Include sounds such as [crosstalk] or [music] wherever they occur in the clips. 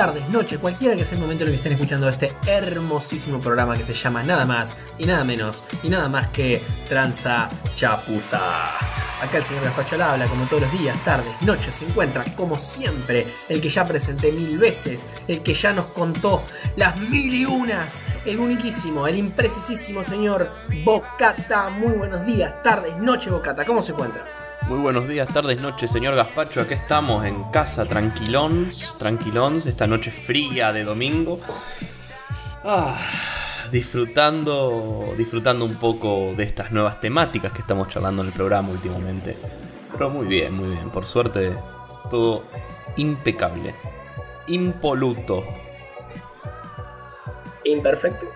tardes, noches, cualquiera que sea el momento en el que estén escuchando este hermosísimo programa que se llama nada más y nada menos y nada más que Tranza Chapuza. Acá el señor Gaspacho la habla como todos los días, tardes, noches, se encuentra como siempre el que ya presenté mil veces, el que ya nos contó las mil y unas, el uniquísimo, el imprecisísimo señor Bocata. Muy buenos días, tardes, noches Bocata, ¿cómo se encuentra? Muy buenos días, tardes, noches, señor Gaspacho. Acá estamos en casa, tranquilons, tranquilons, esta noche fría de domingo. Ah, disfrutando, disfrutando un poco de estas nuevas temáticas que estamos charlando en el programa últimamente. Pero muy bien, muy bien. Por suerte, todo impecable. Impoluto. Imperfecto.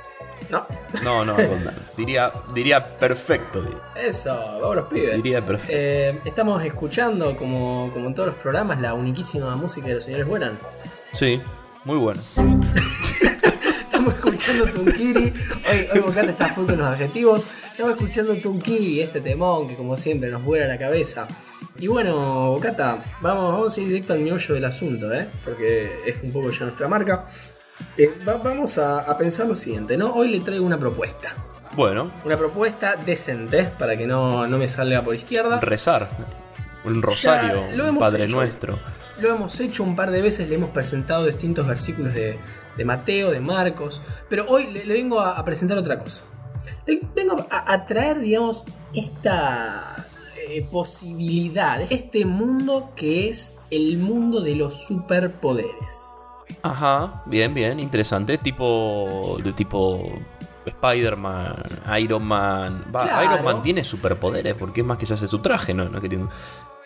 ¿No? No, no, no, diría, diría perfecto. Eso, vamos los pibes. Diría perfecto. Eh, estamos escuchando, como, como en todos los programas, la uniquísima música de los señores Buenan. Sí, muy bueno. [laughs] Estamos escuchando Tunkiri. Hoy, hoy Bocata está full con los adjetivos. Estamos escuchando Tunkiri, este temón que como siempre nos vuela la cabeza. Y bueno, Bocata, vamos, vamos a ir directo al meollo del asunto, ¿eh? Porque es un poco ya nuestra marca. Eh, va- vamos a, a pensar lo siguiente, ¿no? Hoy le traigo una propuesta. Bueno, Una propuesta decente, para que no, no me salga por izquierda. rezar. Un rosario, un Padre hecho. Nuestro. Lo hemos hecho un par de veces, le hemos presentado distintos versículos de, de Mateo, de Marcos, pero hoy le, le vengo a, a presentar otra cosa. Le vengo a, a traer, digamos, esta eh, posibilidad, este mundo que es el mundo de los superpoderes. Ajá, bien, bien, interesante. Tipo. De tipo. Spider-Man, Iron Man. Va, Claro. Iron Man tiene superpoderes porque es más que se hace su traje, ¿no? No que tiene-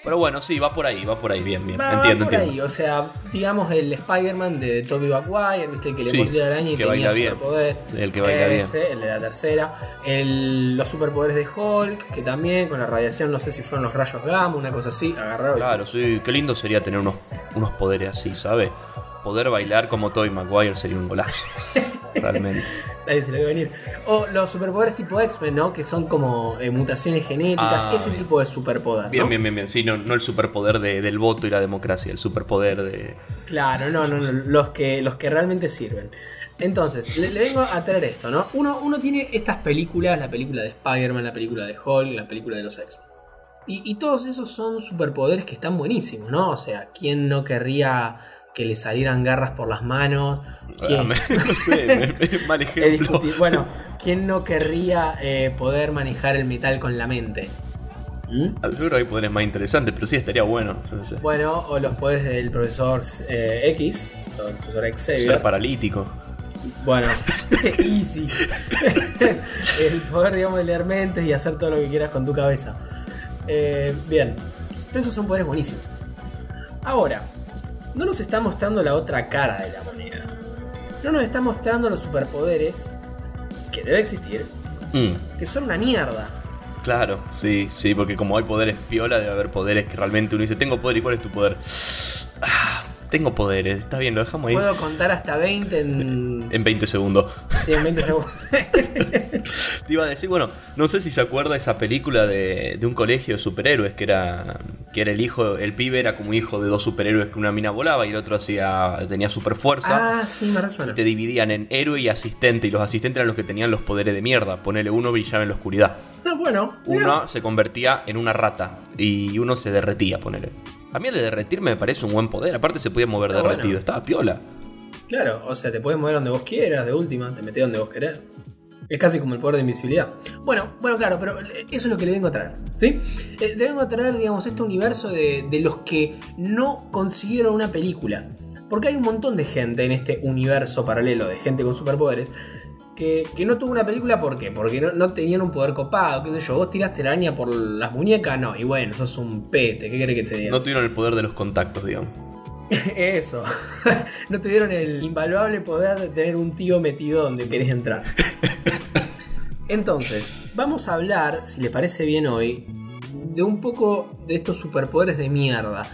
Pero bueno, sí, va por ahí, va por ahí, bien, bien. Va, va entiendo, por entiendo. ahí, o sea, digamos el Spider-Man de Tobey Maguire, viste el que le Sí, mordía la araña y que tenía superpoder. El que baila bien. El de la tercera. El- los superpoderes de Hulk, que también con la radiación, no sé si fueron los rayos gamma, una cosa así, agarraron. Claro, sí, qué lindo sería tener unos, unos poderes así, ¿sabes? Poder bailar como Tobey Maguire sería un golazo. [laughs] Realmente. Nadie se le ve venir. O los superpoderes tipo X-Men, ¿no? Que son como eh, mutaciones genéticas, Ah, ese bien. tipo de superpoder. Bien, bien, bien, bien. Sí, no, no el superpoder de- del voto y la democracia, el superpoder de. Claro, no, no, no, los que, los que realmente sirven. Entonces, le, le vengo a traer esto, ¿no? Uno, uno tiene estas películas, la película de Spider-Man, la película de Hulk, la película de los X-Men. Y, y todos esos son superpoderes que están buenísimos, ¿no? O sea, ¿quién no querría que le salieran garras por las manos? ¿Quién- Ah, me- no sé, me- [laughs] mal ejemplo. Bueno, ¿quién no querría eh, poder manejar el metal con la mente? ¿Mm? Yo creo que hay poderes más interesantes, pero sí estaría bueno. yo no sé. Bueno, o los poderes del profesor eh, X, o el profesor Xavier. Ser paralítico. Bueno, [laughs] [laughs] easy. el poder, digamos, de leer mentes y hacer todo lo que quieras con tu cabeza. Eh, bien, esos son poderes buenísimos. Ahora, no nos está mostrando la otra cara de la moneda. No nos está mostrando los superpoderes que debe existir, Mm, que son una mierda. claro, sí, sí, porque como hay poderes piola, debe haber poderes que realmente uno dice, tengo poder, ¿y cuál es tu poder? Ah, tengo poderes, está bien, lo dejamos ahí. Puedo contar hasta 20 en, [laughs] En 20 segundos. sí, en 20 segundos. [laughs] Te iba a decir, bueno, no sé si se acuerda esa película de, de un colegio de superhéroes que era que era el hijo, el pibe era como hijo de dos superhéroes que una mina volaba y el otro hacía tenía super fuerza. ah, sí, me resuena. Y te dividían en héroe y asistente y los asistentes eran los que tenían los poderes de mierda. Ponele uno brillaba en la oscuridad. Ah, bueno, mira. Uno se convertía en una rata y uno se derretía, ponele. A mí el de derretirme me parece un buen poder. Aparte se podía mover Está derretido. bueno. Estaba piola. Claro, o sea, te puedes mover donde vos quieras, de última, te metes donde vos querés. Es casi como el poder de invisibilidad. Bueno, bueno, claro, pero eso es lo que le vengo a traer, ¿sí? Eh, le vengo a traer, digamos, este universo de, de los que no consiguieron una película. Porque hay un montón de gente en este universo paralelo de gente con superpoderes que, que no tuvo una película, ¿por qué? Porque no, no tenían un poder copado, qué sé yo. Vos tiraste la araña por las muñecas, no, y bueno, sos un pete, ¿qué querés que te diga? No tuvieron el poder de los contactos, digamos. [laughs] Eso. [laughs] no tuvieron el invaluable poder de tener un tío metido donde querés entrar. [laughs] Entonces, vamos a hablar, si le parece bien hoy, de un poco de estos superpoderes de mierda.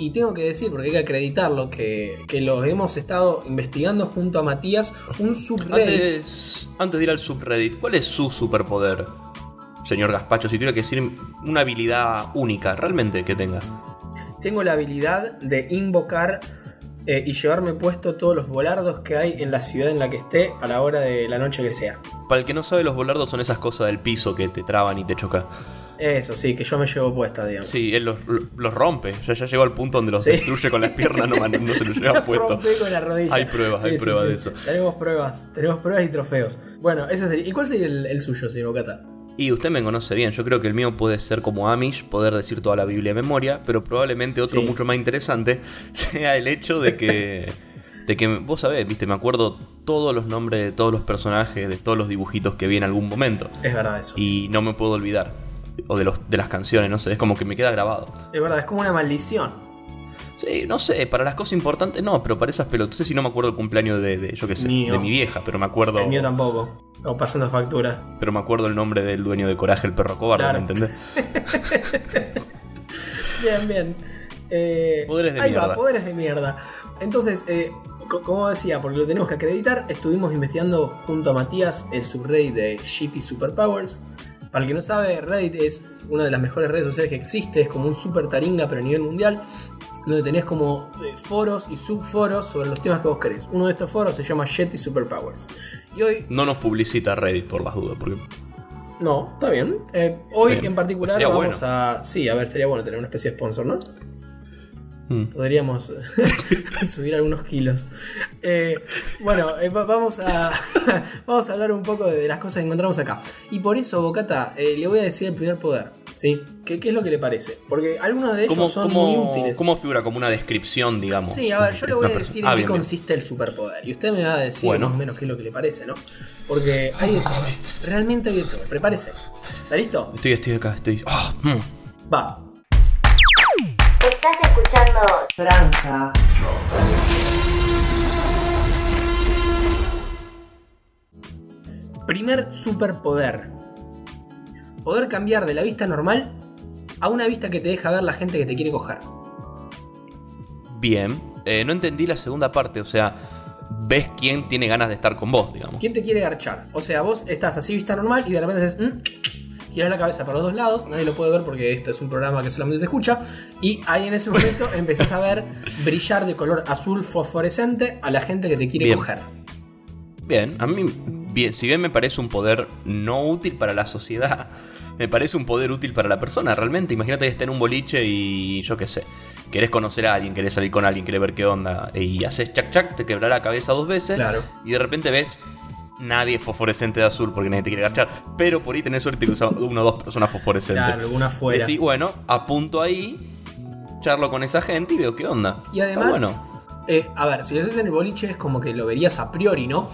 Y tengo que decir, porque hay que acreditarlo, que, que los hemos estado investigando junto a Matías, un subreddit. Antes, antes de ir al subreddit, ¿cuál es su superpoder, señor Gaspacho? Si tuviera que decir una habilidad única, realmente que tenga. Tengo la habilidad de invocar eh, y llevarme puesto todos los volardos que hay en la ciudad en la que esté a la hora de la noche que sea. Para el que no sabe, los volardos son esas cosas del piso que te traban y te chocan. Eso, sí, que yo me llevo puesta, digamos. Sí, él los, los rompe. Ya, ya llegó al punto donde los Sí. destruye con las piernas, no, se los lleva Los puesto. rompe con la rodilla. Hay pruebas, hay pruebas de eso. Tenemos pruebas, tenemos pruebas y trofeos. Bueno, ese sería. ¿Y cuál sería el, el suyo, señor Bocata? Y usted me conoce bien, yo creo que el mío puede ser como Amish, poder decir toda la Biblia de memoria, pero probablemente otro mucho más interesante [laughs] sea el hecho de que, de que vos sabés, viste, me acuerdo todos los nombres de todos los personajes, de todos los dibujitos que vi en algún momento, Es verdad eso. y no me puedo olvidar, o de, los, de las canciones, no sé, es como que me queda grabado. Es verdad, es como una maldición. Sí, no sé, para las cosas importantes no, pero para esas pelotas, no sé si no me acuerdo el cumpleaños de, de, yo qué sé, Mío. de mi vieja, pero me acuerdo... El mío tampoco. O pasando factura. Pero me acuerdo el nombre del dueño de Coraje, el perro cobarde, Claro. ¿me entendés? [laughs] Bien, bien. Eh, Poderes de ahí va, poderes de mierda. Entonces, eh, co- como decía, porque lo tenemos que acreditar, estuvimos investigando junto a Matías el subreddit de Shitty Superpowers. Para el que no sabe, Reddit es una de las mejores redes sociales que existe, es como un super taringa pero a nivel mundial, donde tenés como eh, foros y subforos sobre los temas que vos querés. Uno de estos foros se llama Shitty Superpowers. Y hoy No nos publicita Reddit por las dudas, porque no, está bien. Eh, hoy Bien. en particular vamos a. Sí, a ver, sería bueno tener una especie de sponsor, ¿no? Mm. Podríamos [laughs] subir algunos kilos. Eh, bueno, eh, va- vamos, a, [laughs] vamos a hablar un poco de las cosas que encontramos acá. Y por eso, Bocata, eh, le voy a decir el primer poder. ¿Sí? ¿Qué, qué es lo que le parece? Porque algunos de ellos ¿Cómo, son muy útiles. cómo figura? Como una descripción, digamos. Sí, a ver, yo le voy a decir Ah, en qué bien, bien. consiste el superpoder. Y usted me va a decir Bueno. más o menos qué es lo que le parece, ¿no? Porque hay de todo. Realmente hay de todo. Prepárese. ¿Está listo? Estoy, estoy acá, estoy. Ah, mm. Va. Estás escuchando Tranza. Primer superpoder. Poder cambiar de la vista normal a una vista que te deja ver la gente que te quiere coger. Bien. Eh, no entendí la segunda parte, o sea, ves quién tiene ganas de estar con vos, digamos. ¿Quién te quiere garchar? O sea, vos estás así vista normal y de repente haces... mm, giras la cabeza para los dos lados, nadie lo puede ver porque esto es un programa que solamente se escucha, y ahí en ese momento [laughs] empezás a ver brillar de color azul fosforescente a la gente que te quiere Bien. coger. Bien, a mí, bien, si bien me parece un poder no útil para la sociedad, [laughs] me parece un poder útil para la persona, realmente. Imagínate que estés en un boliche y yo qué sé, querés conocer a alguien, querés salir con alguien, querés ver qué onda, y haces chac chac, te quebra la cabeza dos veces, Claro. y de repente ves nadie es fosforescente de azul porque nadie te quiere agachar, pero por ahí tenés suerte que usa una o dos personas fosforescentes. Claro, alguna fuera. Decís, bueno, apunto ahí, charlo con esa gente y veo qué onda. Y además, bueno. eh, a ver, si lo haces en el boliche es como que lo verías a priori, ¿no?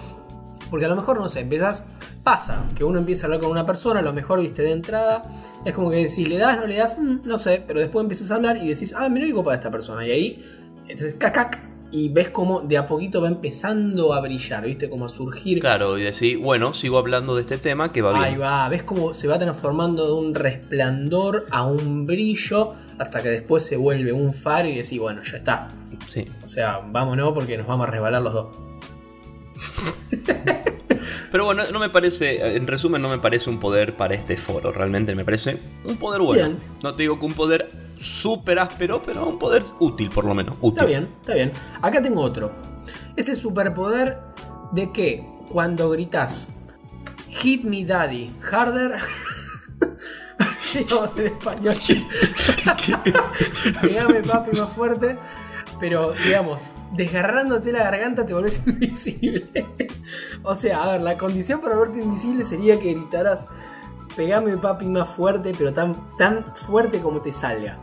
Porque a lo mejor, no sé, empezás, pasa, que uno empieza a hablar con una persona, a lo mejor viste de entrada, es como que decís, le das, no le das, Mm, no sé, pero después empiezas a hablar y decís, ah, mira qué copa esta persona, y ahí, entonces, cacac, y ves como de a poquito va empezando a brillar, viste, como a surgir. Claro, y decís, bueno, sigo hablando de este tema que va bien. Ahí va, ves cómo se va transformando de un resplandor a un brillo hasta que después se vuelve un faro y decís, bueno, ya está. Sí. O sea, vámonos porque nos vamos a resbalar los dos. [laughs] Pero bueno, no me parece, en resumen, no me parece un poder para este foro. Realmente me parece un poder bueno. Bien. No te digo que un poder súper áspero, pero un poder útil, por lo menos. Útil. Está bien, está bien. Acá tengo otro. Ese superpoder de que cuando gritas Hit me daddy harder. [laughs] Digamos en español. [laughs] [laughs] Pegame papi más fuerte. Pero, digamos, desgarrándote la garganta te volvés [laughs] invisible. o sea, a ver, la condición para volverte invisible sería que gritaras Pegame papi más fuerte, pero tan, tan fuerte como te salga.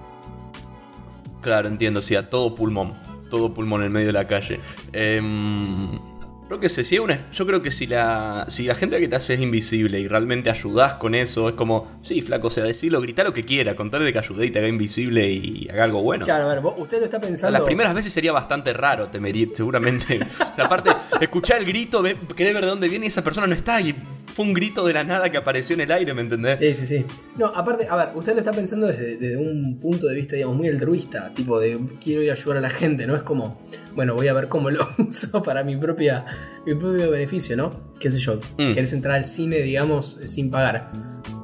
Claro, entiendo, sí, a todo pulmón. Todo pulmón en medio de la calle. Em, creo que sé, si una, yo creo que si la, si la gente que te hace es invisible y realmente ayudás con eso, es como, sí, flaco, o sea, decirlo, grita lo que quiera, con tal de que ayude y te haga invisible y haga algo bueno. Claro, a ver, vos- usted lo está pensando. las primeras veces sería bastante raro, temería, seguramente. O sea, aparte, escuchar el grito, ve- querés ver de dónde viene y esa persona no está y fue un grito de la nada que apareció en el aire, ¿me entendés? Sí, sí, sí. No, aparte, a ver, usted lo está pensando desde, desde un punto de vista, digamos, muy altruista, tipo de quiero ir a ayudar a la gente, ¿no? Es como, bueno, voy a ver cómo lo [laughs] uso para mi propia mi propio beneficio, ¿no? Qué sé yo, Mm. querés entrar al cine, digamos, sin pagar.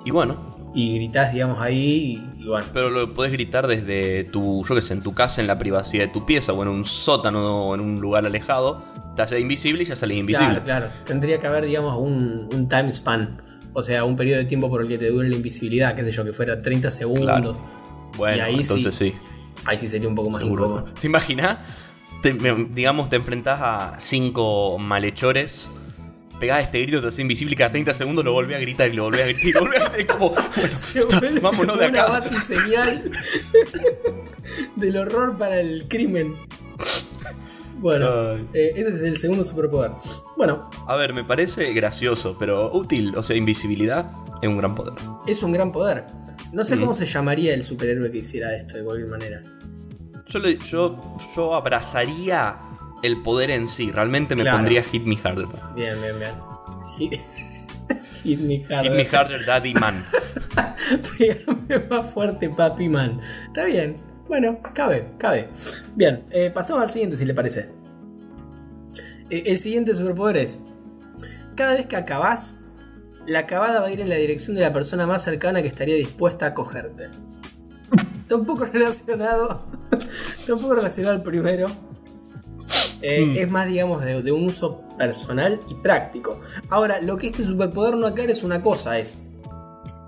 Y bueno, Y gritás, digamos, ahí y bueno. Pero lo podés gritar desde tu, yo qué sé, en tu casa, en la privacidad de tu pieza, o en un sótano, o en un lugar alejado. Te haces invisible y ya sales invisible. Claro, claro. Tendría que haber, digamos, un, un time span. O sea, un periodo de tiempo por el que te dure la invisibilidad, qué sé yo, que fuera 30 segundos. Claro. Bueno, Y ahí entonces sí. Ahí sí sería un poco más Seguro. incómodo. ¿Te imaginas? Te- digamos, te enfrentás a cinco malhechores. Pegás este grito, te haces invisible y cada 30 segundos lo volvés a gritar y lo volvés a gritar y lo volvés a gritar. como, [laughs] bueno, está, vámonos de una acá. batiseñal [laughs] del horror para el crimen. Bueno, eh, ese es el segundo superpoder. Bueno, A ver, me parece gracioso, pero útil. O sea, invisibilidad es un gran poder. es un gran poder. No sé Mm. cómo se llamaría el superhéroe que hiciera esto de cualquier manera. Yo, le- yo, yo abrazaría el poder en sí. Realmente me Claro. pondría Hit Me Harder. Bien, bien, bien. Hit, [laughs] hit me harder. Hit Me Harder Daddy Man. [laughs] Pégame más fuerte, papi man. Está bien. Bueno, cabe, cabe. Bien, eh, pasamos al siguiente, si le parece. Eh, el siguiente superpoder es: cada vez que acabás, la acabada va a ir en la dirección de la persona más cercana que estaría dispuesta a cogerte. [laughs] Está un poco relacionado. Está un poco relacionado al primero. Eh, Hmm. Es más, digamos, de, de un uso personal y práctico. Ahora, lo que este superpoder no aclara es una cosa: es.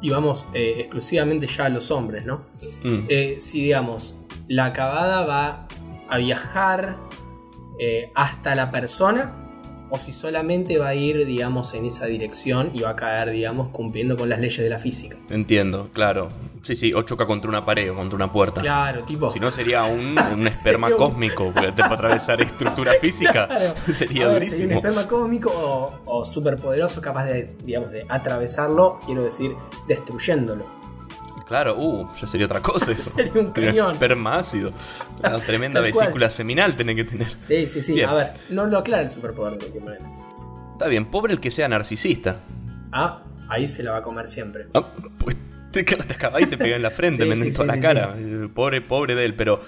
Y vamos eh, exclusivamente ya a los hombres, ¿no? Mm. Eh, si digamos, la acabada va a viajar hasta la persona o si solamente va a ir, digamos, en esa dirección y va a caer, digamos, cumpliendo con las leyes de la física. Entiendo, claro. Sí, sí, o choca contra una pared o contra una puerta. Claro, tipo. Si no sería un, [laughs] un esperma cósmico, puede atravesar estructura [laughs] física. Claro. [laughs] Sería ver, Sería un durísimo. esperma cósmico o, o superpoderoso capaz de, digamos, de atravesarlo, quiero decir, destruyéndolo. Claro, uh, ya sería otra cosa eso. [laughs] Sería un cañón. Esperma ácido. [laughs] Una tremenda vesícula seminal tiene que tener. Sí, sí, sí. Bien. A ver, no lo aclara el superpoder de cualquier manera. Está bien, pobre el que sea narcisista. Ah, ahí se la va a comer siempre. Ah, pues te, te acabás y te pega en la frente, [laughs] Sí, me sí, en toda sí, la cara. Eh, Pobre, pobre de él, pero.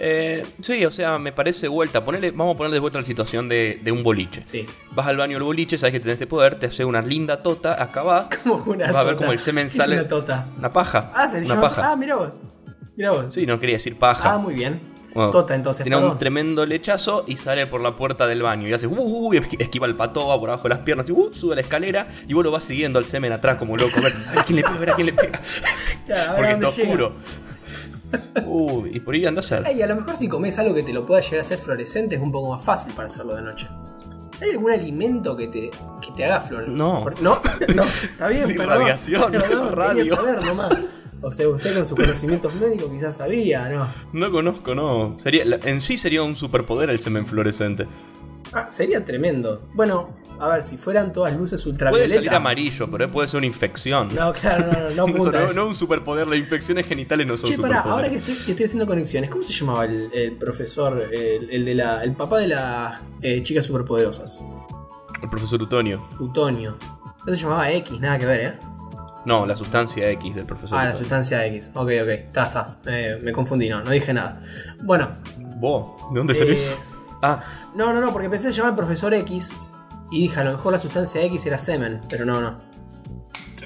Eh, sí, o sea, me parece vuelta. Ponele, vamos a poner de vuelta la situación de, de un boliche. Sí. Vas al baño del boliche, sabes que tenés este poder, te hace una linda tota, acabás, [laughs] Como una vas a ver tota. como el semen ¿Qué es sale. una tota? Una paja. Ah, se le una paja. Ah, mira vos. Mira vos. Sí, no quería decir paja. Ah, muy bien. Bueno, tota, entonces. Tiene perdón. un tremendo lechazo y sale por la puerta del baño. Y hace uh, uh, esqui- esquiva el pato, va por abajo de las piernas, y, uh, sube la escalera y vos lo vas siguiendo al semen atrás como loco. A ver, a ver quién le pega, a ver a quién le pega. [laughs] Claro, a ver Porque está llega. Uy, y por ahí anda a ser. Ay, a lo mejor si comes algo que te lo pueda llegar a ser fluorescente es un poco más fácil para hacerlo de noche. ¿Hay algún alimento que te, que te haga fluorescente? No. No, [laughs] no, está bien, Sí, perdón. radiación, Pero no, radio. Saber nomás. O sea, usted con sus conocimientos médicos quizás sabía, ¿no? No conozco, no. Sería, en sí sería un superpoder el semen fluorescente. Ah, sería tremendo. Bueno, a ver, si fueran todas luces Puede ultravioleta. salir amarillo, pero puede ser una infección. No, claro, no, no, no [laughs] no, un superpoder, las infecciones genitales no son Che, pará, superpoderes. ahora que estoy, que estoy haciendo conexiones, ¿cómo se llamaba el, el profesor, el, el de la, el papá de las eh, chicas superpoderosas? El profesor Utonio. Utonio. No se llamaba X, nada que ver, ¿eh? No, la sustancia X del profesor Ah, la sustancia X. Ok, ok, está, está. Eh, me confundí, no, no dije nada. Bueno, ¿Vos? ¿De dónde salió Eh, eso? Ah, no, no, no, porque pensé en llamar profesor X y dije a lo mejor la sustancia X era semen, pero no, no.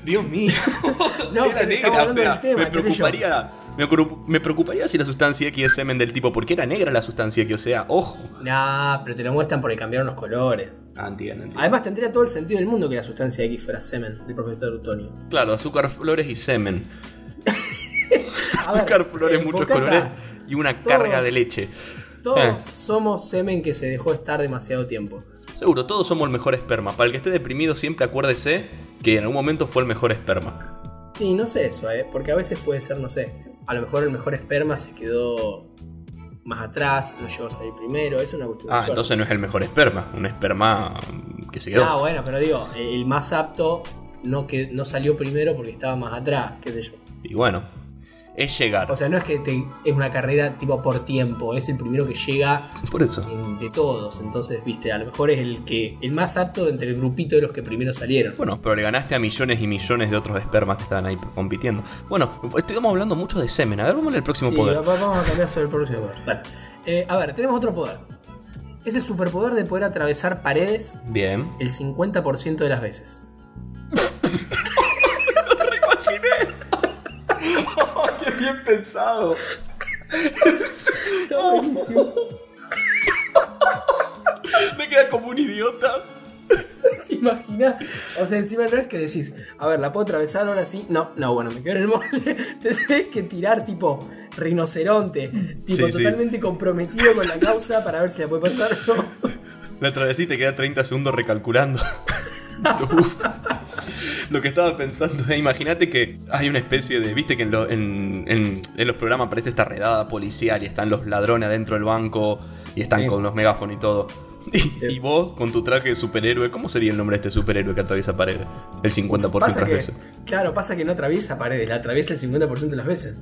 Dios mío. [laughs] No, era negra, o sea, tema, me preocuparía. Me, ocup- me preocuparía si la sustancia X es semen del tipo, porque era negra la sustancia X, o sea, ojo. Nah, pero te lo muestran porque cambiaron los colores. Ah, entiendo, entiendo. Además tendría todo el sentido del mundo que la sustancia X fuera semen del profesor Utonio. Claro, azúcar, flores y semen. [laughs] A ver, Azúcar, flores, eh, muchos Bocata, colores y una todos- carga de leche. Todos Eh. somos semen que se dejó estar demasiado tiempo. Seguro, todos somos el mejor esperma. Para el que esté deprimido, siempre acuérdese que en algún momento fue el mejor esperma. Sí, no sé eso, ¿eh? Porque a veces puede ser, no sé, a lo mejor el mejor esperma se quedó más atrás, no llegó a salir primero, es una cuestión Ah, entonces no es el mejor esperma, un esperma que se quedó. Ah, bueno, pero digo, el más apto no, que, no salió primero porque estaba más atrás, qué sé yo. Y bueno, es llegar. O sea, no es que te- es una carrera tipo por tiempo, es el primero que llega Por eso. en- de todos. Entonces, viste, a lo mejor es el que el más apto entre el grupito de los que primero salieron. Bueno, pero le ganaste a millones y millones de otros espermas que estaban ahí compitiendo. Bueno, estamos hablando mucho de semen. A ver, vamos al próximo Sí, poder. va- vamos a cambiar sobre el próximo poder. Dale. Eh, a ver, tenemos otro poder. Es el superpoder de poder atravesar paredes Bien. el 50% de las veces. [coughs] [coughs] [coughs] ¡Qué bien pensado. Está buenísimo. Me queda como un idiota. ¿Te imaginas? O sea, encima no es que decís, a ver, ¿la puedo atravesar ahora sí? No, no, bueno, me quedo en el molde. [laughs] Te tenés que tirar tipo rinoceronte, tipo Sí, sí. totalmente comprometido con la causa para ver si la puede pasar o no. La atravesé y te queda 30 segundos recalculando. [laughs] Uf. Lo que estaba pensando es, [laughs] imagínate que hay una especie de, viste que en, lo- en- en- en los programas aparece esta redada policial y están los ladrones adentro del banco y están Sí. con los megáfonos y todo. [laughs] Y, Sí. y vos con tu traje de superhéroe, ¿cómo sería el nombre de este superhéroe que atraviesa paredes? El 50% de las veces. claro, pasa que no atraviesa paredes, la atraviesa el 50% de las veces.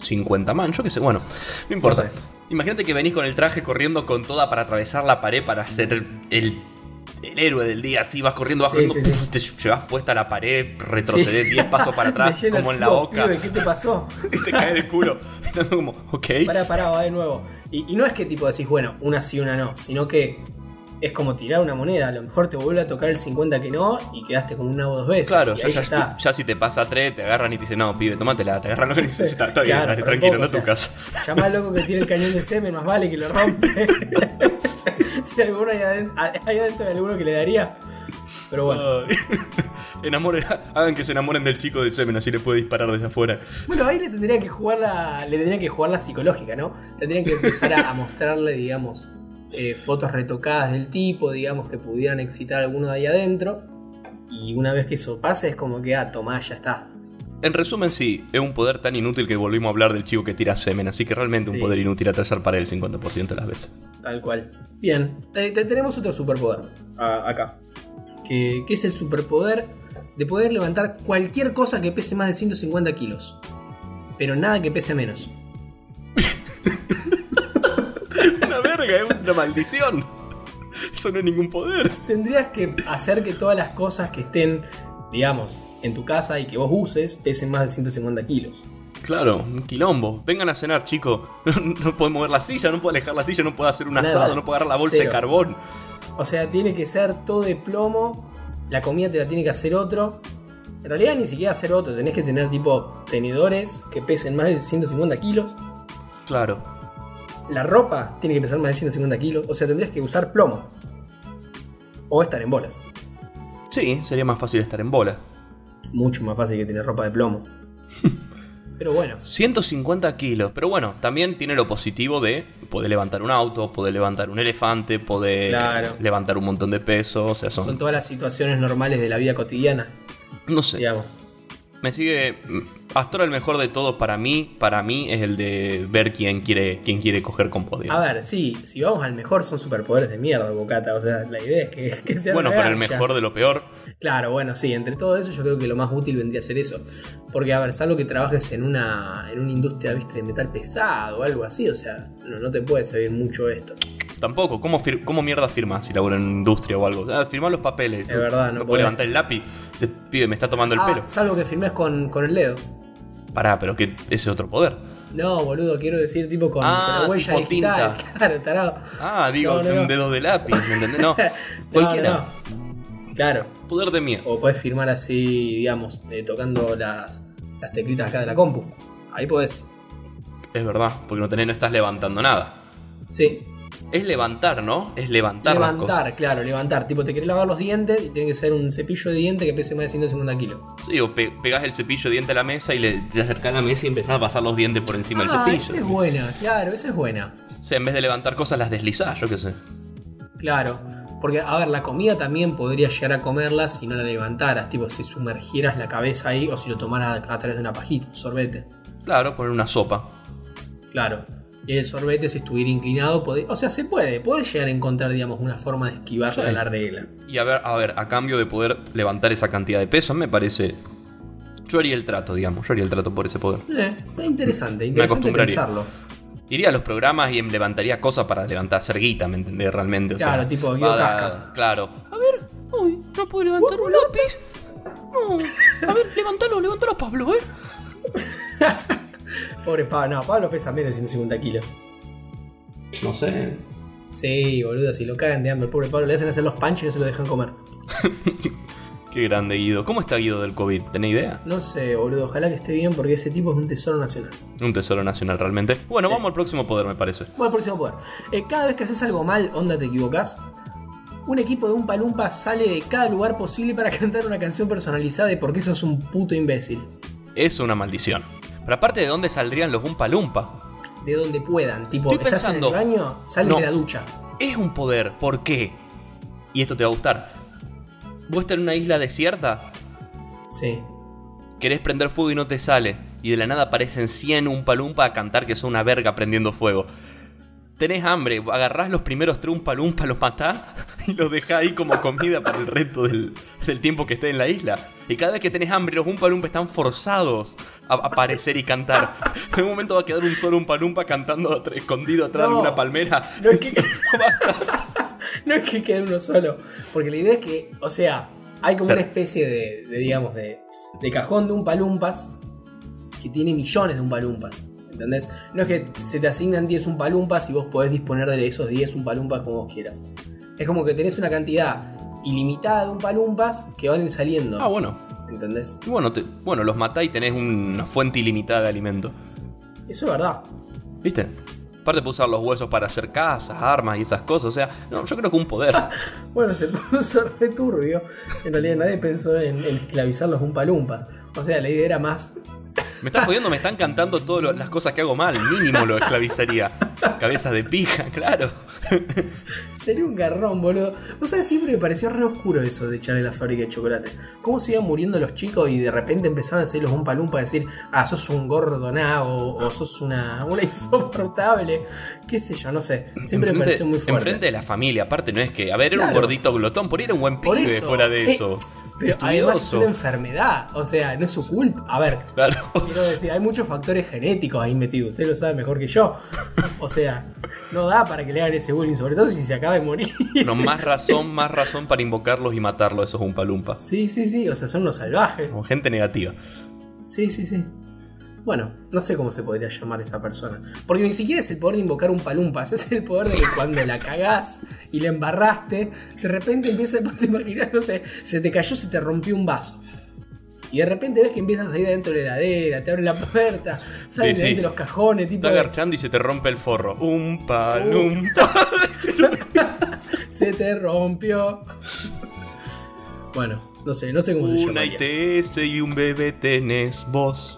50 man, yo qué sé, bueno, no importa. No sé. Imagínate que venís con el traje corriendo con toda para atravesar la pared para ser el, el, héroe del día, así vas corriendo, vas Sí, corriendo, sí, te llevas puesta la pared, retrocedes 10 pasos para [laughs] atrás, Te como en la boca, "Pibe, ¿Qué te pasó? [laughs] y te caes de culo. [laughs] Estando como, ok. Pará, pará, va de nuevo. Y, y no es que tipo decís, bueno, una sí, una no, sino que es como tirar una moneda. A lo mejor te vuelve a tocar el 50 que no y quedaste con una o dos veces. Claro, y ya, ahí ya- ya está. ya si te pasa 3, te agarran y te dicen, no, pibe, tómatela, te agarran lo que dices, está, está bien, dale, tranquilo, no es tu casa. Llama al loco que tiene el cañón de semen, más vale que lo rompe. [laughs] si alguno hay adentro, hay adentro de alguno que le daría. Pero bueno. [laughs] Hagan que se enamoren del chico del semen, así le puede disparar desde afuera. Bueno, ahí le tendría que jugar la. Le tendría que jugar la psicológica, ¿no? Tendrían que empezar a, a mostrarle, digamos, eh, fotos retocadas del tipo, digamos, que pudieran excitar a alguno de ahí adentro. Y una vez que eso pase, es como que, ah, tomá, ya está. En resumen, sí, es un poder tan inútil que volvimos a hablar del chico que tira semen, así que realmente un poder inútil atravesar para el 50% de las veces. Tal cual. Bien, te- te- tenemos otro superpoder acá. Que, que es el superpoder de poder levantar cualquier cosa que pese más de 150 kilos. Pero nada que pese menos. [laughs] Una verga, es una maldición. Eso no es ningún poder. Tendrías que hacer que todas las cosas que estén, digamos, en tu casa y que vos uses pesen más de 150 kilos. Claro, un quilombo. Vengan a cenar, chicos. [laughs] No, puedo mover la silla, no puedo alejar la silla, no puedo hacer un Nada. asado, no puedo agarrar la bolsa de carbón. O sea, tiene que ser todo de plomo. La comida te la tiene que hacer otro. En realidad ni siquiera hacer otro. Tenés que tener tipo tenedores que pesen más de 150 kilos. Claro. La ropa tiene que pesar más de 150 kilos. O sea, tendrías que usar plomo. O estar en bolas. Sí, sería más fácil estar en bola. Mucho más fácil que tener ropa de plomo. [laughs] Pero bueno. 150 kilos. Pero bueno, también tiene lo positivo de poder levantar un auto, poder levantar un elefante, poder Claro. levantar un montón de peso. O sea, son. Son todas las situaciones normales de la vida cotidiana. no sé. Digamos. Me sigue. Hasta ahora el mejor de todos para mí, para mí, es el de ver quién quiere, quién quiere coger con poder. A ver, sí, si vamos al mejor son superpoderes de mierda, Bocata. O sea, la idea es que, [laughs] que sea Bueno, pero el mejor de lo peor. Claro, bueno, sí, entre todo eso yo creo que lo más útil vendría a ser eso. Porque, a ver, salvo que trabajes en una, en una industria, viste, de metal pesado o algo así, o sea, no, no te puede servir mucho esto. Tampoco. ¿Cómo, cómo mierda firma si labura en industria o algo? Ah, firmar los papeles. Es verdad, no puedo podés. levantar el lápiz. Ese pibe me está tomando el Ah, pelo. salvo que firmes con, con el dedo. Pará, pero que ese es otro poder. No, boludo, quiero decir tipo con, Ah, con la huella tipo digital. tinta. [laughs] Claro, tarado. Ah, digo, No, no, no. un dedo de lápiz, ¿me entendés? [laughs] No, No, cualquiera. no. Claro. Poder de miedo. O podés firmar así, digamos, eh, tocando las, las teclitas acá de la compu. Ahí podés. Es verdad, porque no tenés, no estás levantando nada. Sí. Es levantar, ¿no? Es levantar, las cosas. levantar, claro, levantar. Tipo, te querés lavar los dientes y tiene que ser un cepillo de diente que pese más de 150 kilos. Sí, o pe- pegás el cepillo de diente a la mesa y le te acercás a la mesa y empezás a pasar los dientes por encima ah, del esa cepillo. es buena, claro, esa es buena. O sea, en vez de levantar cosas las deslizás, yo qué sé. Claro. Porque, a ver, la comida también podría llegar a comerla si no la levantaras. Tipo, si sumergieras la cabeza ahí o si lo tomaras a, a través de una pajita, un sorbete. Claro, poner una sopa. Claro. Y el sorbete, si estuviera inclinado, o sea, se puede. Puedes llegar a encontrar, digamos, una forma de esquivarla Sí. la regla. Y a ver, a ver, a cambio de poder levantar esa cantidad de peso, me parece. Yo haría el trato, digamos. Yo haría el trato por ese poder. Eh, es interesante, Me interesante acostumbraría. pensarlo. Iría a los programas y levantaría cosas para levantar, hacer guita, ¿me entendés? Realmente. O Claro, sea, tipo Casca. Claro. A ver, uy, no puedo levantar un lápiz. No. A ver, levántalo, levántalo, Pablo, ¿eh? [laughs] Pobre Pablo, no, Pablo pesa menos de 150 kilos. No sé. Sí, boludo, si lo cagan de hambre, el pobre Pablo le hacen hacer los panchos y no se lo dejan comer. [laughs] Qué grande Guido. ¿Cómo está Guido del COVID? ¿Tenés idea? No sé, boludo, ojalá que esté bien porque ese tipo es un tesoro nacional. Un tesoro nacional realmente. Bueno, Sí. vamos al próximo poder, me parece. Bueno, el próximo poder. Eh, cada vez que haces algo mal, onda te equivocas, un equipo de un palumpa sale de cada lugar posible para [laughs] cantar una canción personalizada de por qué sos un puto imbécil. Es una maldición. Pero aparte, ¿de dónde saldrían los Umpa Lumpa? De donde puedan. Tipo, Estoy estás pensando- en el baño, salen No. de la ducha. Es un poder. ¿Por qué? Y esto te va a gustar. Vos estás en una isla desierta, Sí. querés prender fuego y no te sale. Y de la nada aparecen 100 Umpa Lumpa a cantar que son una verga prendiendo fuego. Tenés hambre, agarrás los primeros tres Umpa Lumpa, los matás [laughs] y los dejás ahí como comida para el resto del, del tiempo que esté en la isla. Y cada vez que tenés hambre, los Umpa Lumpa están forzados a aparecer y cantar. [laughs] En un momento va a quedar un solo Umpa Lumpa cantando escondido atrás No. de una palmera. No es que, [laughs] no es que quede uno solo. Porque la idea es que, o sea, hay como una especie de, de, digamos, de, de cajón de un palumpas que tiene millones de un palumpas. ¿Entendés? No es que se te asignan 10 un palumpas y vos podés disponer de esos 10 un palumpas como vos quieras. Es como que tenés una cantidad ilimitada de un palumpas que van saliendo. Ah, bueno. ¿Entendés? Y bueno, te- bueno, los matás y tenés una fuente ilimitada de alimento. Eso es verdad. ¿Viste? Aparte puedes usar los huesos para hacer casas, armas y esas cosas. O sea, no, yo creo que un poder. [laughs] Bueno, se puso re turbio. En realidad nadie pensó en, en esclavizar los umpalumpas. O sea, la idea era más. Me están jodiendo, me están cantando todas las cosas que hago mal. Mínimo lo esclavizaría. Cabezas de pija, [laughs] claro. Sería un garrón, boludo. Vos sabés, siempre me pareció re oscuro eso de echarle la fábrica de chocolate. Cómo se iban muriendo los chicos y de repente empezaban a salir los umpalumpas a decir, ah, sos un gordo nabo o sos una, una [laughs] insoportable. Qué sé yo, no sé. Siempre me pareció muy fuerte. Enfrente de la familia, aparte no es que. A ver, era un gordito glotón, por ahí era un buen pibe eso, fuera de eh, Pero además es una enfermedad. O sea, no es su culpa. A ver, Claro. Quiero decir, hay muchos factores genéticos ahí metidos. Usted lo sabe mejor que yo. O sea, no da para que le hagan ese bullying, sobre todo si se acaba de morir. No, más razón, más razón para invocarlos y matarlos, esos umpalumpas. Sí, sí, sí. O sea, son los salvajes. Como gente negativa. Sí, sí, sí. Bueno, no sé cómo se podría llamar esa persona. Porque ni siquiera es el poder de invocar un palumpas. [laughs] Es el poder de que cuando la cagás y la embarraste, de repente empieza [laughs] a imaginar, no sé, se te cayó, se te rompió un vaso. Y de repente ves que empiezas a salir de dentro de la heladera, te abre la puerta, salen Sí, de sí. de los cajones, tipo. Está agarchando y se te rompe el forro. Un palumpa. [laughs] se te rompió. Bueno, no sé, no sé cómo se Una llama. ITS y un bebé tenés vos.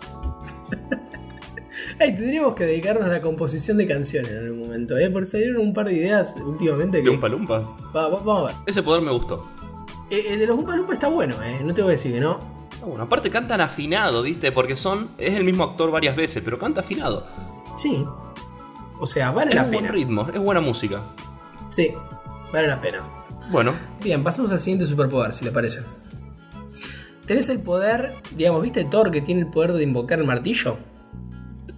[laughs] Ay, tendríamos que dedicarnos a la composición de canciones en algún momento, ¿eh? Porque salieron un par de ideas últimamente que. ¿De un palumpa? Va- va- vamos a ver. Ese poder me gustó. Eh, el de los Umpa Lumpa está bueno, ¿eh? No te voy a decir que no. Ah, Bueno, aparte cantan afinado, ¿viste? Porque son. Es el mismo actor varias veces, pero canta afinado. Sí. O sea, vale Es la un buen pena. ritmo, es buena música. Sí, vale la pena. Bueno, Bien, pasamos al siguiente superpoder, si le parece. Tenés el poder, digamos, ¿viste Thor que tiene el poder de invocar el martillo?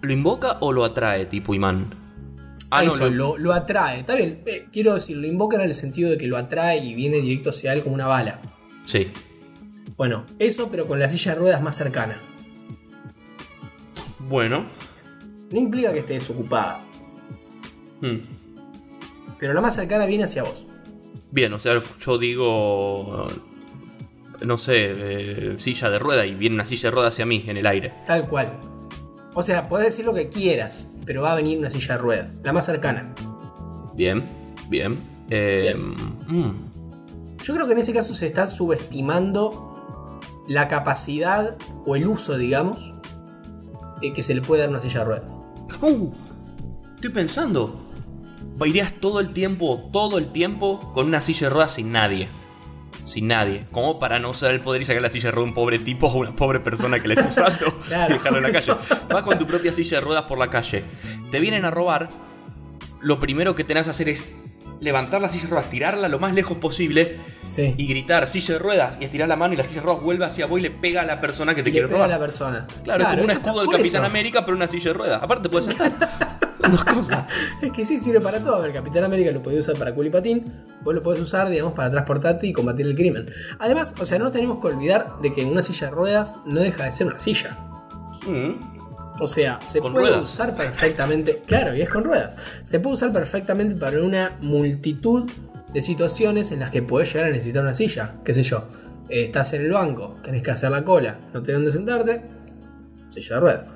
¿lo invoca o lo atrae, tipo imán? Ah, no, Eso, lo- lo, lo atrae. Está bien, eh, quiero decir, lo invoca en el sentido de que lo atrae y viene directo hacia él como una bala. Sí. Bueno, eso pero con la silla de ruedas más cercana. Bueno. No implica que esté desocupada, Hmm. pero la más cercana viene hacia vos. Bien, o sea, yo digo. No sé, eh, silla de rueda y viene una silla de rueda hacia mí en el aire. Tal cual. O sea, podés decir lo que quieras, pero va a venir una silla de ruedas, la más cercana. Bien, bien. Eh, mm, Yo creo que en ese caso se está subestimando la capacidad o el uso, digamos, eh, que se le puede dar a una silla de ruedas. Uh, estoy pensando. Irías todo el tiempo, todo el tiempo con una silla de ruedas sin nadie. Sin nadie. Como para no usar el poder y sacar la silla de ruedas a un pobre tipo o una pobre persona que le está usando [laughs] Claro. y dejarlo en la calle. Vas con tu propia silla de ruedas por la calle. Te vienen a robar. Lo primero que tenés que hacer es levantar la silla de ruedas, tirarla lo más lejos posible Sí. y gritar silla de ruedas y estirar la mano y la silla de ruedas vuelve hacia vos y le pega a la persona que te Y le quiere pega a robar. la persona. Claro, es como un escudo del Capitán eso. América, pero una silla de ruedas. Aparte, puedes [laughs] sentar. Son dos cosas. Es que sí, sirve para todo. El Capitán América lo podía usar para culo y patín. Vos lo podés usar, digamos, para transportarte y combatir el crimen. Además, o sea, no tenemos que olvidar de que una silla de ruedas no deja de ser una silla. Mm. O sea, se puede ruedas. usar perfectamente. Claro, y es con ruedas. Se puede usar perfectamente para una multitud de situaciones en las que podés llegar a necesitar una silla. Qué sé yo. eh, estás en el banco, tenés que hacer la cola, no tenés dónde sentarte, silla de ruedas.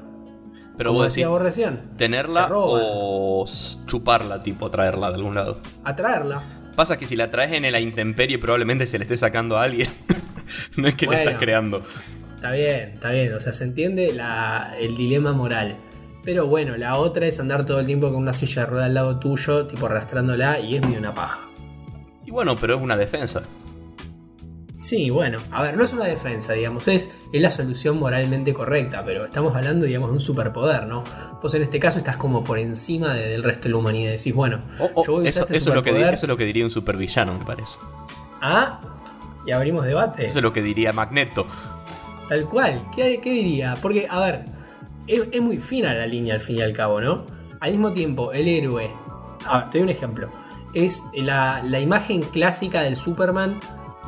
Pero Como vos decís, vos recién, tenerla te o chuparla, tipo, traerla de algún lado. atraerla. Pasa que si la traes en la intemperie probablemente se le esté sacando a alguien. [laughs] no es que la estás creando. Está bien, está bien, o sea, se entiende la- el dilema moral. Pero bueno, la otra es andar todo el tiempo con una silla de ruedas al lado tuyo, tipo arrastrándola, y es medio una paja. Y bueno, pero es una defensa. Sí, bueno, a ver, no es una defensa, digamos, es, es la solución moralmente correcta, pero estamos hablando, digamos, de un superpoder, ¿no? Vos en este caso estás como por encima de- del resto de la humanidad, decís, bueno, Oh, oh, yo voy a eso, usar este eso es lo que, eso es lo que diría un supervillano, me parece. ah, y abrimos debate. Eso es lo que diría Magneto. Tal cual. ¿Qué, qué diría? Porque, a ver, es, es muy fina la línea al fin y al cabo, ¿no? Al mismo tiempo, el héroe. A ver, te doy un ejemplo. Es la, la imagen clásica del Superman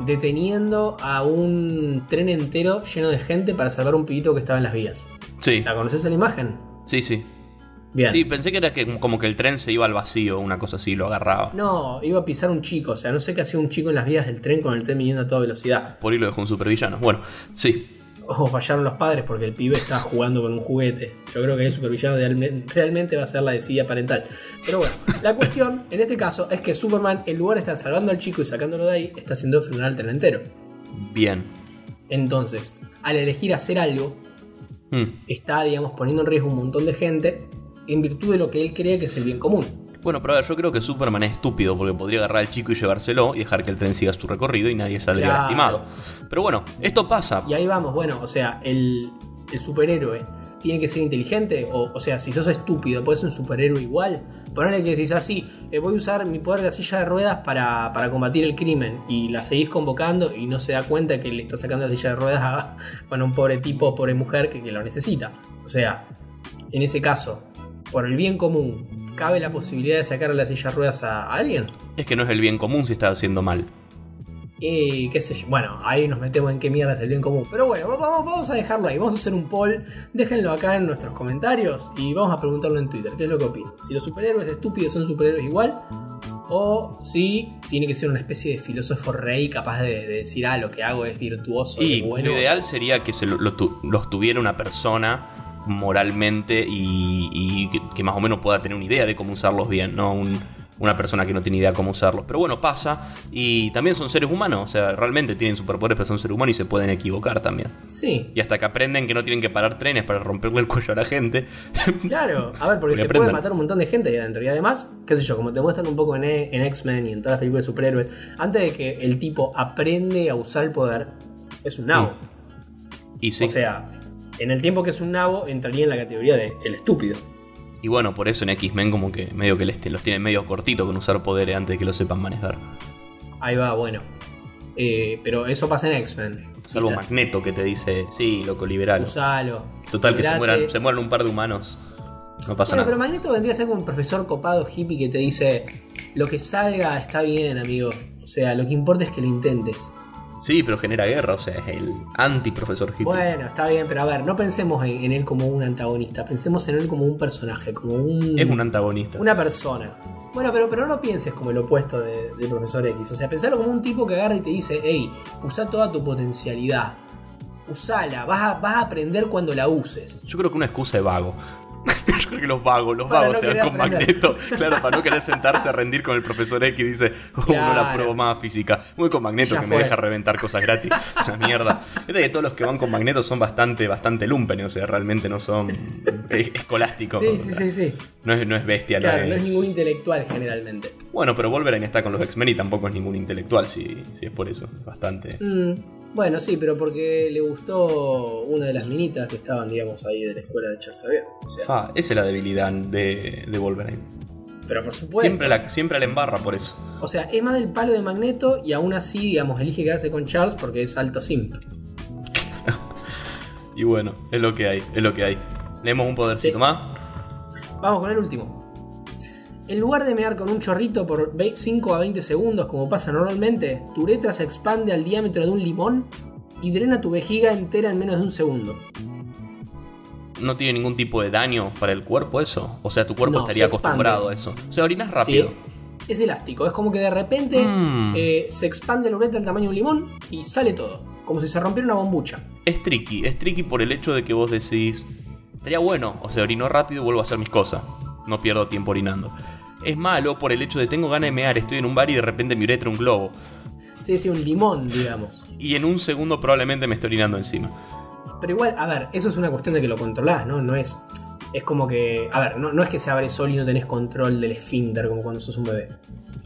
deteniendo a un tren entero lleno de gente para salvar un pibito que estaba en las vías. Sí, ¿La conoces la imagen? sí, sí. Bien. Sí, pensé que era que, como que el tren se iba al vacío, una cosa así, lo agarraba. No, iba a pisar un chico, o sea, no sé qué hacía un chico en las vías del tren con el tren viniendo a toda velocidad. Por ahí lo dejó un supervillano. Bueno, sí. O fallaron los padres porque el pibe está jugando con un juguete. Yo creo que el supervillano realme- realmente va a ser la desidia parental. Pero bueno, la cuestión en este caso es que Superman, en lugar de estar salvando al chico y sacándolo de ahí, está haciendo frenar al tren entero. Bien. Entonces, al elegir hacer algo, Hmm. está, digamos, poniendo en riesgo un montón de gente en virtud de lo que él cree que es el bien común. Bueno, pero a ver, yo creo que Superman es estúpido porque podría agarrar al chico y llevárselo y dejar que el tren siga su recorrido y nadie saldría Claro. lastimado. Pero bueno, esto pasa. Y ahí vamos, bueno, o sea, el, el superhéroe tiene que ser inteligente, o, o sea, si sos estúpido, puedes ser un superhéroe igual. Ponele que decís así, eh, voy a usar mi poder de silla de ruedas para, para combatir el crimen, y la seguís convocando y no se da cuenta que le está sacando la silla de ruedas a, [laughs] bueno, un pobre tipo, pobre mujer que, que lo necesita. O sea, en ese caso, por el bien común, ¿cabe la posibilidad de sacar la silla de ruedas a, a alguien? Es que no es el bien común si está haciendo mal. Y qué sé yo. Bueno, ahí nos metemos en qué mierda es el bien común. Pero bueno, vamos, vamos a dejarlo ahí. Vamos a hacer un poll. Déjenlo acá en nuestros comentarios. Y vamos a preguntarlo en Twitter. ¿Qué es lo que opinan? Si los superhéroes estúpidos son superhéroes igual. O si tiene que ser una especie de filósofo rey capaz de, de decir, ah, lo que hago es virtuoso. Y es bueno. lo ideal sería que se lo- los tuviera una persona moralmente y, y que, más o menos pueda tener una idea de cómo usarlos bien, no un- una persona que no tiene idea cómo usarlos. Pero bueno, pasa y también son seres humanos, o sea, realmente tienen superpoderes, pero son seres humanos y se pueden equivocar también. Sí, Y hasta que aprenden que no tienen que parar trenes para romperle el cuello a la gente. [laughs] claro. A ver, porque, Porque se aprendan. puede matar un montón de gente ahí adentro. Y además, qué sé yo, como te muestran un poco en, E- en X-Men y en todas las películas de superhéroes, antes de que el tipo aprende a usar el poder, es un nabo. Y sí. O sea, en el tiempo que es un nabo, entraría en la categoría de el estúpido. y bueno, por eso en X-Men como que medio que les, los tienen medio cortito con usar poderes antes de que lo sepan manejar. Ahí va, bueno. Eh, pero eso pasa en X-Men. Salvo. Magneto que te dice, sí, loco, liberal. Usalo. Total, que se mueran, se mueran un par de humanos. No pasa Bueno, pero nada. Magneto vendría a ser como un profesor copado hippie que te dice: Lo que salga está bien, amigo. O sea, lo que importa es que lo intentes. Sí, pero genera guerra, o sea, es el anti-profesor hippie. Bueno, está bien, pero a ver, no pensemos en, en él como un antagonista, pensemos en él como un personaje, como un. Es un antagonista. Una persona. Bueno, pero, pero no lo pienses como el opuesto de- del profesor X. O sea, pensalo como un tipo que agarra y te dice, hey, usa toda tu potencialidad. Usala, vas a, vas a aprender cuando la uses. Yo creo que una excusa de vago. [laughs] Creo que los vagos, los Para vagos no se van con aprender. Magneto. [laughs] Claro, para no querer sentarse a rendir con el profesor X y dice, oh, no la pruebo más física. Voy con Magneto Ya que fue. me deja reventar cosas gratis. [laughs] Una mierda. Fíjate que todos los que van con Magneto son bastante, bastante lumpen, o sea, realmente no son escolásticos. Sí, sí, sí, sí. No es, no es bestia, Claro, no no es... es ningún intelectual generalmente. Bueno, pero Wolverine está con los X-Men y tampoco es ningún intelectual, si, si es por eso. Es bastante... Mm, bueno, sí, pero porque le gustó una de las minitas que estaban, digamos, ahí de la escuela de Charles Xavier. O sea, Ah, esa es la debilidad de, de Wolverine. pero por supuesto. Siempre la, siempre la embarra por eso. O sea, es más del palo de Magneto y aún así, digamos, elige quedarse con Charles porque es alto simp. [laughs] Y bueno, es lo que hay, es lo que hay. Leemos un podercito Sí. más. Vamos con el último. En lugar de mear con un chorrito por ve- 5 a 20 segundos como pasa normalmente, tu uretra se expande al diámetro de un limón y drena tu vejiga entera en menos de un segundo. No tiene ningún tipo de daño para el cuerpo eso. O sea, tu cuerpo No, estaría acostumbrado a eso. O sea, orinas rápido. Sí. es elástico. Es como que de repente Mm. eh, se expande la uretra del tamaño de un limón y sale todo. Como si se rompiera una bombucha. Es tricky, es tricky por el hecho de que vos decís, estaría bueno, o sea, orino rápido y vuelvo a hacer mis cosas. No pierdo tiempo orinando. Es malo por el hecho de tengo ganas de mear, estoy en un bar y de repente mi uretra un globo. Sí, sí, un limón, digamos. Y en un segundo probablemente me estoy orinando encima. Pero igual, a ver, eso es una cuestión de que lo controlás, ¿no? No es. Es como que. A ver, no, no es que se abre solo y no tenés control del esfínter como cuando sos un bebé.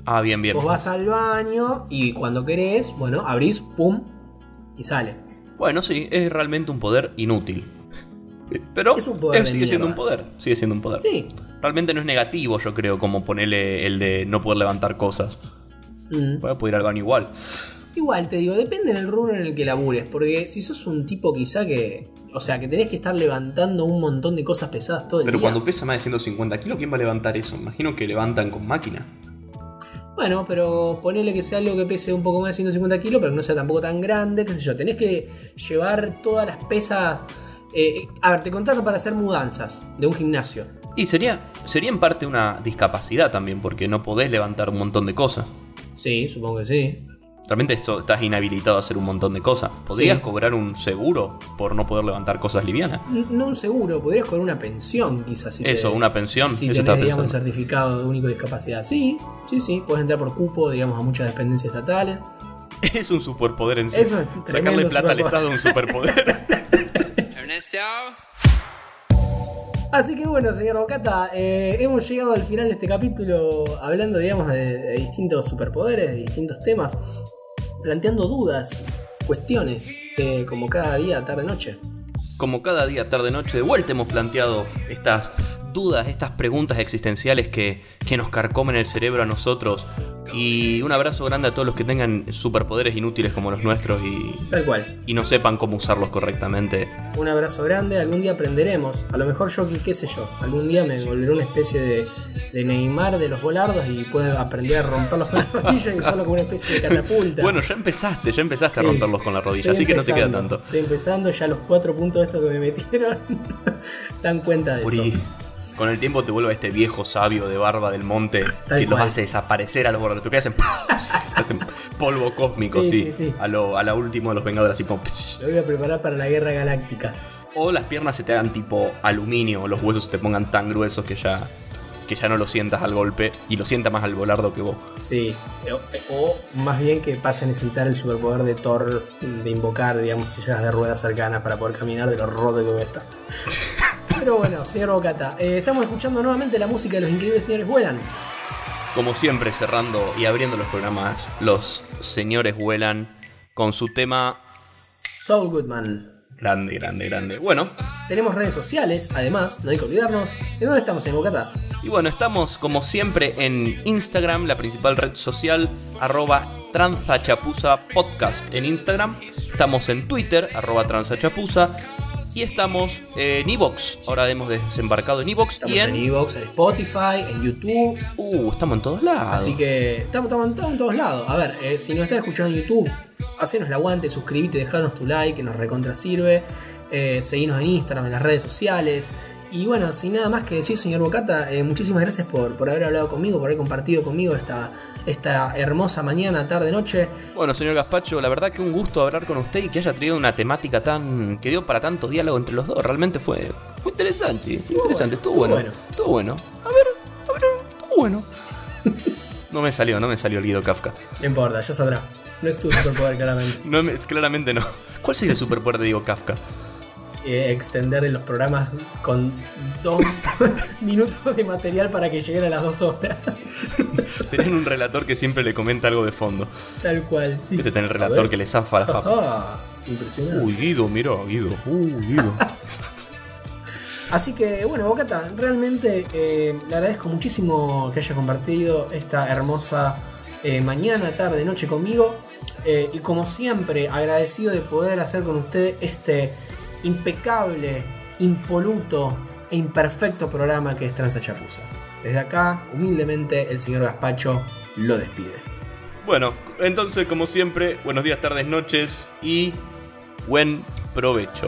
Ah, bien, bien. Vos vas al baño y cuando querés, bueno, abrís, pum, y sale. Bueno, sí, es realmente un poder inútil. Pero Es un poder de sigue siendo un poder, sigue siendo un poder. Sí. Realmente no es negativo, yo creo, como ponerle el de no poder levantar cosas. Mm. Puede poder ir al baño igual. Igual te digo, depende del rubro en el que labures, porque si sos un tipo quizá que. O sea, que tenés que estar levantando un montón de cosas pesadas todo el Pero día. cuando pesa más de 150 kilos, ¿quién va a levantar eso? Imagino que levantan con máquina. Bueno, pero ponele que sea algo que pese un poco más de 150 kilos, pero que no sea tampoco tan grande, qué sé yo. Tenés que llevar todas las pesas. Eh, a ver, te contrato para hacer mudanzas de un gimnasio. Y sería, sería en parte una discapacidad también, porque no podés levantar un montón de cosas. Sí, supongo que sí. Realmente esto- estás inhabilitado a hacer un montón de cosas. ¿Podrías Sí. cobrar un seguro por no poder levantar cosas livianas? No un seguro, podrías cobrar una pensión quizás. Si Eso, te- una pensión, Si eso tenés, digamos, un certificado de único discapacidad. Sí, sí, sí. Puedes entrar por cupo, digamos, a muchas dependencias estatales. [laughs] Es un superpoder en sí. Eso es Sacarle plata al. Estado es un superpoder. [laughs] Así que bueno, señor Bocata, eh, hemos llegado al final de este capítulo hablando, digamos, de, de distintos superpoderes, de distintos temas, planteando dudas, cuestiones, eh, como cada día, tarde, noche. Como cada día, tarde, noche, de vuelta hemos planteado estas dudas, estas preguntas existenciales que, que nos carcomen el cerebro a nosotros. Y un abrazo grande a todos los que tengan superpoderes inútiles como los nuestros y, Tal cual. y no sepan cómo usarlos correctamente. Un abrazo grande, algún día aprenderemos. A lo mejor yo, qué, sé yo, algún día me volveré una especie de, de Neymar de los volardos y puedo aprender a romperlos con la [laughs] rodilla y usarlo como una especie de catapulta. Bueno, ya empezaste, ya empezaste Sí. a romperlos con la rodilla, así que no te queda tanto. Estoy empezando, ya los cuatro puntos estos que me metieron [laughs] dan cuenta de Uri, eso. Con el tiempo te vuelve este viejo sabio de barba del monte Tal que los hace desaparecer a los borradores. Que hacen, [laughs] hacen polvo cósmico, Sí, sí. sí, sí. A, lo, a la última de los Vengadores, así como. Lo voy a preparar para la guerra galáctica. O las piernas se te hagan tipo aluminio, o los huesos se te pongan tan gruesos que ya, que ya no lo sientas al golpe y lo sienta más al volardo que vos. Sí, o, o más bien que pase a necesitar el superpoder de Thor de invocar, digamos, sillas de ruedas cercanas para poder caminar de lo roto que estar. [laughs] Pero bueno, señor Bocata, eh, estamos escuchando nuevamente la música de los increíbles señores vuelan. Como siempre, cerrando y abriendo los programas, los señores vuelan con su tema Saul Goodman. grande, grande, grande. Bueno, Tenemos redes sociales, además, no hay que olvidarnos. ¿De dónde estamos, señor Bocata? Y bueno, estamos como siempre en Instagram, la principal red social, arroba podcast en Instagram. Estamos en Twitter, arroba tranzachapuza. Y estamos en Evox. Ahora hemos desembarcado en Evox. Estamos Y en en... Evox, en Spotify, en YouTube. Uh, estamos en todos lados. Así que estamos, estamos, estamos en todos lados. A ver, eh, si nos estás escuchando en YouTube, hacenos el aguante, suscríbete, dejanos tu like, que nos recontra sirve. Eh, seguinos en Instagram, en las redes sociales. Y bueno, sin nada más que decir, señor Bocata, eh, muchísimas gracias por, por haber hablado conmigo, por haber compartido conmigo esta, esta hermosa mañana, tarde, noche. Bueno, señor Gaspacho, la verdad que un gusto hablar con usted y que haya traído una temática tan. que dio para tanto diálogo entre los dos. Realmente fue. fue interesante. Fue interesante, estuvo bueno. Estuvo bueno. A ver, a ver, estuvo bueno. [laughs] No me salió, no me salió el Guido Kafka. No importa, ya sabrá. No es tu superpoder, claramente. [laughs] No me- claramente no. ¿Cuál sería el superpoder de Diego Kafka? Eh, extender los programas con dos [laughs] minutos de material para que lleguen a las dos horas. [laughs] Tener un relator que siempre le comenta algo de fondo. Tal cual, sí. Tener el relator que le zafa la papa. Ah, impresionante. Uy, Guido, mira, Guido. Uy, Guido. [laughs] Así que bueno, Bocata, realmente eh, le agradezco muchísimo que haya compartido esta hermosa eh, mañana, tarde, noche conmigo. Eh, y como siempre, agradecido de poder hacer con usted este impecable, impoluto e imperfecto programa que es Transa Chapuza. Desde acá, humildemente, el señor Gaspacho lo despide. Bueno, entonces, como siempre, buenos días, tardes, noches y buen provecho.